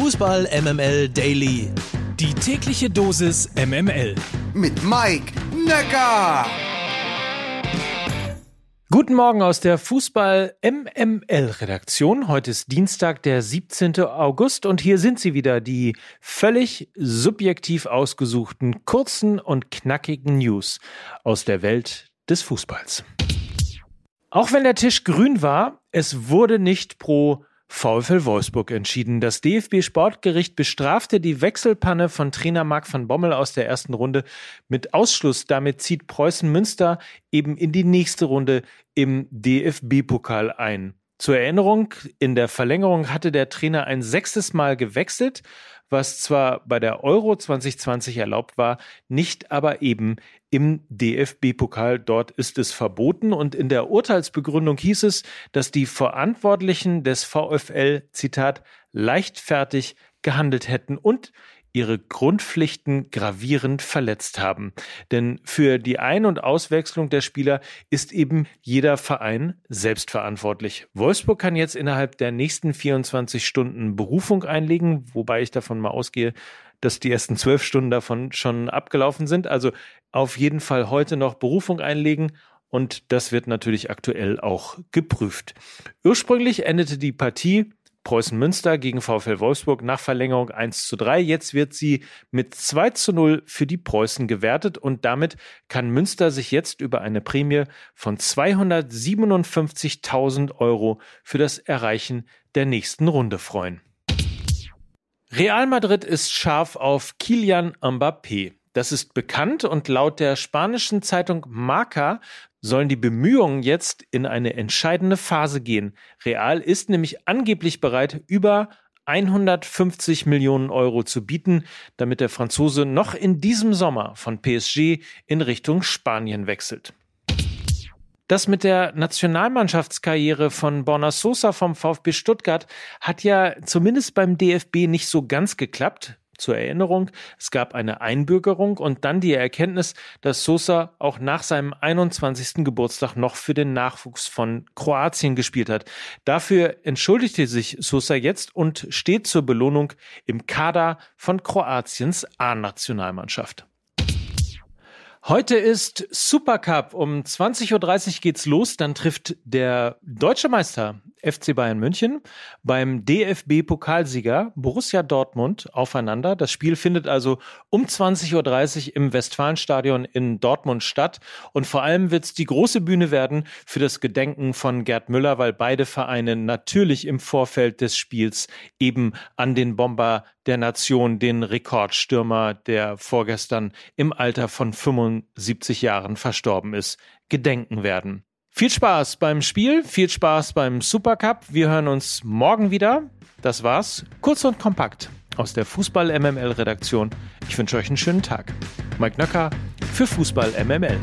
Fußball MML Daily. Die tägliche Dosis MML. Mit Mike Necker. Guten Morgen aus der Fußball MML Redaktion. Heute ist Dienstag, der 17. August und hier sind sie wieder, die völlig subjektiv ausgesuchten, kurzen und knackigen News aus der Welt des Fußballs. Auch wenn der Tisch grün war, es wurde nicht pro VfL Wolfsburg entschieden. Das DFB Sportgericht bestrafte die Wechselpanne von Trainer Marc van Bommel aus der ersten Runde mit Ausschluss. Damit zieht Preußen Münster eben in die nächste Runde im DFB-Pokal ein. Zur Erinnerung, in der Verlängerung hatte der Trainer ein sechstes Mal gewechselt, was zwar bei der Euro 2020 erlaubt war, nicht aber eben im DFB-Pokal. Dort ist es verboten und in der Urteilsbegründung hieß es, dass die Verantwortlichen des VfL, Zitat, leichtfertig gehandelt hätten und ihre Grundpflichten gravierend verletzt haben. Denn für die Ein- und Auswechslung der Spieler ist eben jeder Verein selbstverantwortlich. Wolfsburg kann jetzt innerhalb der nächsten 24 Stunden Berufung einlegen, wobei ich davon mal ausgehe, dass die ersten zwölf Stunden davon schon abgelaufen sind. Also auf jeden Fall heute noch Berufung einlegen und das wird natürlich aktuell auch geprüft. Ursprünglich endete die Partie Preußen Münster gegen VfL Wolfsburg nach Verlängerung 1 zu 3. Jetzt wird sie mit 2 zu 0 für die Preußen gewertet und damit kann Münster sich jetzt über eine Prämie von 257.000 Euro für das Erreichen der nächsten Runde freuen. Real Madrid ist scharf auf Kilian Mbappé. Das ist bekannt und laut der spanischen Zeitung Marca sollen die Bemühungen jetzt in eine entscheidende Phase gehen. Real ist nämlich angeblich bereit, über 150 Millionen Euro zu bieten, damit der Franzose noch in diesem Sommer von PSG in Richtung Spanien wechselt. Das mit der Nationalmannschaftskarriere von Borna Sosa vom VfB Stuttgart hat ja zumindest beim DFB nicht so ganz geklappt. Zur Erinnerung, es gab eine Einbürgerung und dann die Erkenntnis, dass Sosa auch nach seinem 21. Geburtstag noch für den Nachwuchs von Kroatien gespielt hat. Dafür entschuldigte sich Sosa jetzt und steht zur Belohnung im Kader von Kroatiens A-Nationalmannschaft. Heute ist Supercup. Um 20.30 Uhr geht's los. Dann trifft der deutsche Meister FC Bayern München beim DFB-Pokalsieger Borussia Dortmund aufeinander. Das Spiel findet also um 20.30 Uhr im Westfalenstadion in Dortmund statt. Und vor allem wird's die große Bühne werden für das Gedenken von Gerd Müller, weil beide Vereine natürlich im Vorfeld des Spiels eben an den Bomber der Nation, den Rekordstürmer, der vorgestern im Alter von 75 Jahren verstorben ist, gedenken werden. Viel Spaß beim Spiel, viel Spaß beim Supercup. Wir hören uns morgen wieder. Das war's. Kurz und kompakt aus der Fußball MML Redaktion. Ich wünsche euch einen schönen Tag. Mike Nöcker für Fußball MML.